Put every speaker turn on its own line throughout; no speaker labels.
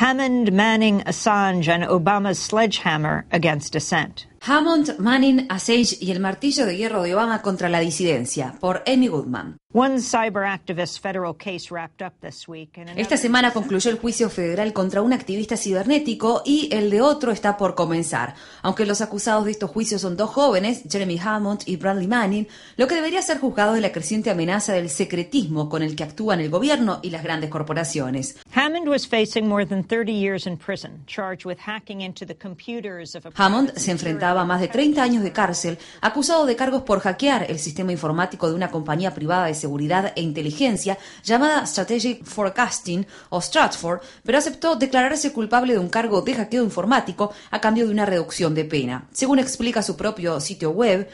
Hammond, Manning, Assange, and Obama's sledgehammer against dissent.
Hammond, Manning, Assange y el martillo de hierro de Obama contra la disidencia, por Amy Goodman. Esta semana concluyó el juicio federal contra un activista cibernético y el de otro está por comenzar. Aunque los acusados de estos juicios son dos jóvenes, Jeremy Hammond y Bradley Manning, lo que debería ser juzgado es la creciente amenaza del secretismo con el que actúan el gobierno y las grandes corporaciones. Hammond se enfrentaba a más de 30 años de cárcel acusado de cargos por hackear el sistema informático de una compañía privada de seguridad e inteligencia llamada Strategic Forecasting o Stratford, pero aceptó declararse culpable de un cargo de hackeo informático a cambio de una reducción de pena. Según explica su propio sitio web,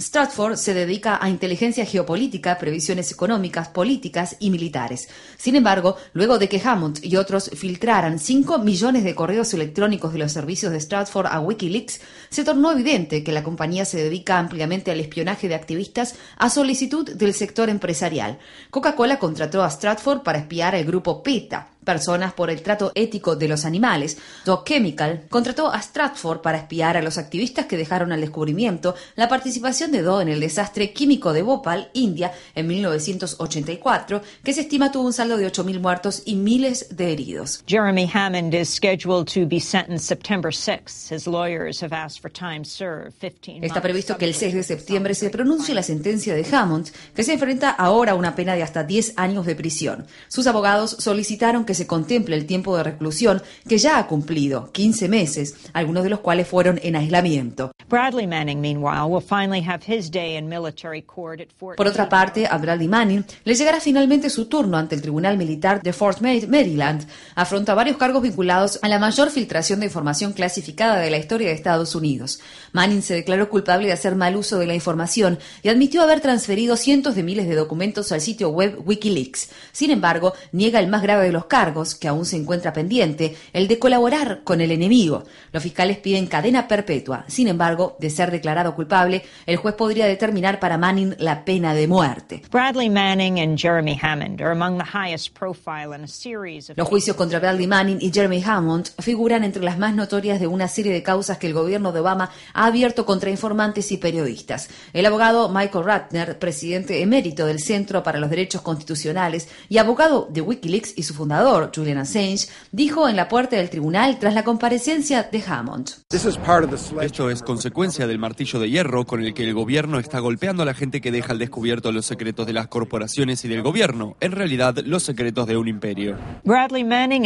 Stratford se dedica a inteligencia geopolítica, previsiones económicas, políticas y militares. Sin embargo, luego de que Hammond y otros filtraran 5 millones de correos electrónicos de los servicios de Stratford a Wikileaks, se tornó evidente que la compañía se dedica ampliamente al espionaje de activistas a solicitud del sector empresarial. Coca-Cola contrató a Stratford para espiar al grupo PETA, personas por el trato ético de los animales. Doc Chemical contrató a Stratford para espiar a los activistas que dejaron al descubrimiento la participación de Doe en el desastre químico de Bhopal, India, en 1984, que se estima tuvo un saldo de 8.000 muertos y miles de heridos.
Jeremy Hammond is scheduled to be sentenced September 6. His lawyers have asked for time served, 15
Está previsto que el 6 de septiembre se pronuncie la sentencia de Hammond, que se enfrenta ahora a una pena de hasta 10 años de prisión. Sus abogados solicitaron que se contemple el tiempo de reclusión que ya ha cumplido, 15 meses, algunos de los cuales fueron en aislamiento.
Bradley Manning, meanwhile, will finally have his day in military court at Fort
Por otra parte, a Bradley Manning le llegará finalmente su turno ante el Tribunal Militar de Fort Maryland. Afronta varios cargos vinculados a la mayor filtración de información clasificada de la historia de Estados Unidos. Manning se declaró culpable de hacer mal uso de la información y admitió haber transferido cientos de miles de documentos al sitio web Wikileaks. Sin embargo, niega el más grave de los cargos que aún se encuentra pendiente, el de colaborar con el enemigo. Los fiscales piden cadena perpetua. Sin embargo, de ser declarado culpable, el juez podría determinar para Manning la pena de muerte.
Bradley Manning and Jeremy Hammond are among the highest profile in a series of
Los juicios contra Bradley Manning y Jeremy Hammond figuran entre las más notorias de una serie de causas que el gobierno de Obama ha abierto contra informantes y periodistas. El abogado Michael Ratner, presidente emérito del Centro para los Derechos Constitucionales y abogado de Wikileaks y su fundador, Julian Assange, dijo en la puerta del tribunal tras la comparecencia de Hammond.
Esto es consecuencia del martillo de hierro con el que el gobierno está golpeando a la gente que deja al descubierto los secretos de las corporaciones y del gobierno, en realidad los secretos de un imperio.
Bradley Manning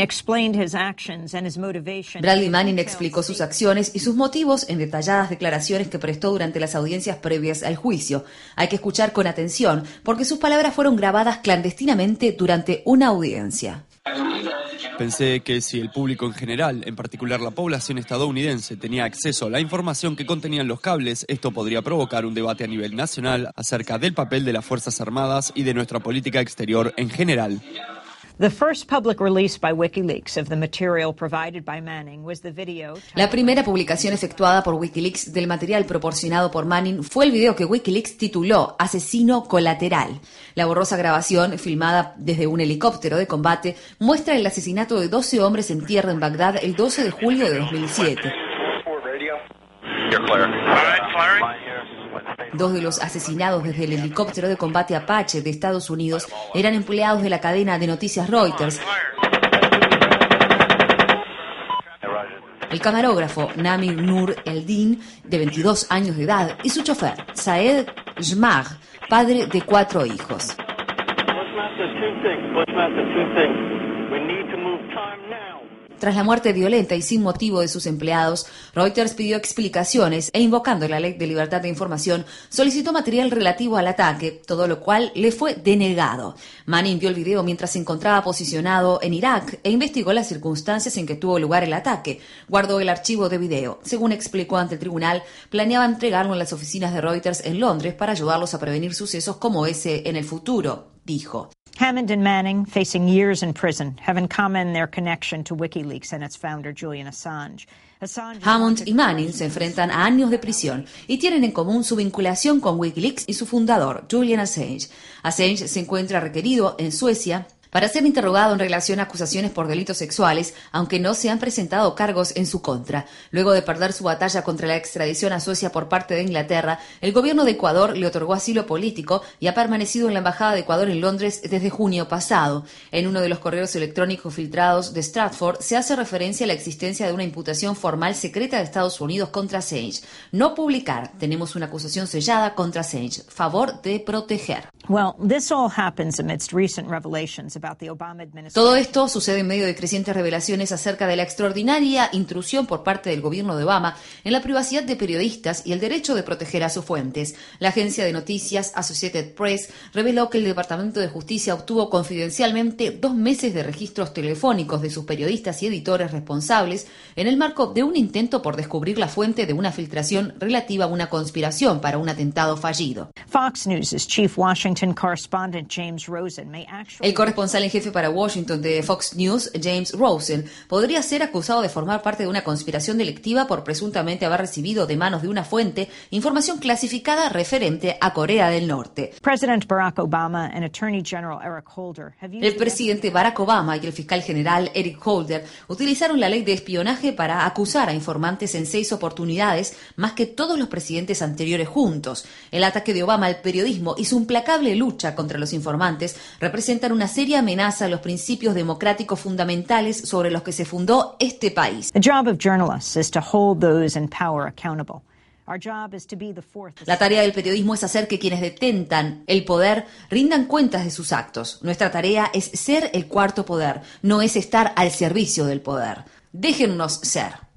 Bradley Manning explicó sus acciones y sus motivos en detalladas declaraciones que prestó durante las audiencias previas al juicio. Hay que escuchar con atención porque sus palabras fueron grabadas clandestinamente durante una audiencia.
Pensé que si el público en general, en particular la población estadounidense, tenía acceso a la información que contenían los cables, esto podría provocar un debate a nivel nacional acerca del papel de las Fuerzas Armadas y de nuestra política exterior en general.
La primera publicación efectuada por Wikileaks del material proporcionado por Manning fue el video que Wikileaks tituló Asesino colateral. La borrosa grabación, filmada desde un helicóptero de combate, muestra el asesinato de 12 hombres en tierra en Bagdad el 12 de julio de 2007. Dos de los asesinados desde el helicóptero de combate Apache de Estados Unidos eran empleados de la cadena de noticias Reuters. El camarógrafo Namir Nur Eldin, de 22 años de edad, y su chofer, Saed Jmag, padre de cuatro hijos. Tras la muerte violenta y sin motivo de sus empleados, Reuters pidió explicaciones e invocando la ley de libertad de información, solicitó material relativo al ataque, todo lo cual le fue denegado. Manning vio el video mientras se encontraba posicionado en Irak e investigó las circunstancias en que tuvo lugar el ataque. Guardó el archivo de video. Según explicó ante el tribunal, planeaba entregarlo en las oficinas de Reuters en Londres para ayudarlos a prevenir sucesos como ese en el futuro, dijo.
Hammond and Manning, facing years in prison, have in common their connection to WikiLeaks and its founder Julian Assange.
Hammond y Manning se enfrentan a años de prisión y tienen en común su vinculación con Wikileaks y su fundador, Julian Assange. Assange se encuentra requerido en Suecia para ser interrogado en relación a acusaciones por delitos sexuales, aunque no se han presentado cargos en su contra. Luego de perder su batalla contra la extradición a Suecia por parte de Inglaterra, el gobierno de Ecuador le otorgó asilo político y ha permanecido en la Embajada de Ecuador en Londres desde junio pasado. En uno de los correos electrónicos filtrados de Stratford se hace referencia a la existencia de una imputación formal secreta de Estados Unidos contra Assange. No publicar. Tenemos una acusación sellada contra Assange. Favor de proteger. Todo esto sucede en medio de crecientes revelaciones acerca de la extraordinaria intrusión por parte del gobierno de Obama en la privacidad de periodistas y el derecho de proteger a sus fuentes. La agencia de noticias Associated Press reveló que el Departamento de Justicia obtuvo confidencialmente dos meses de registros telefónicos de sus periodistas y editores responsables en el marco de un intento por descubrir la fuente de una filtración relativa a una conspiración para un atentado fallido.
Fox News' chief Washington
el corresponsal en jefe para Washington de Fox News, James Rosen, podría ser acusado de formar parte de una conspiración delictiva por presuntamente haber recibido de manos de una fuente información clasificada referente a Corea del Norte. El presidente Barack Obama y el fiscal general Eric Holder utilizaron la ley de espionaje para acusar a informantes en seis oportunidades, más que todos los presidentes anteriores juntos. El ataque de Obama al periodismo hizo un placable lucha contra los informantes representan una seria amenaza a los principios democráticos fundamentales sobre los que se fundó este país. La tarea del periodismo es hacer que quienes detentan el poder rindan cuentas de sus actos. Nuestra tarea es ser el cuarto poder, no es estar al servicio del poder. Déjennos ser.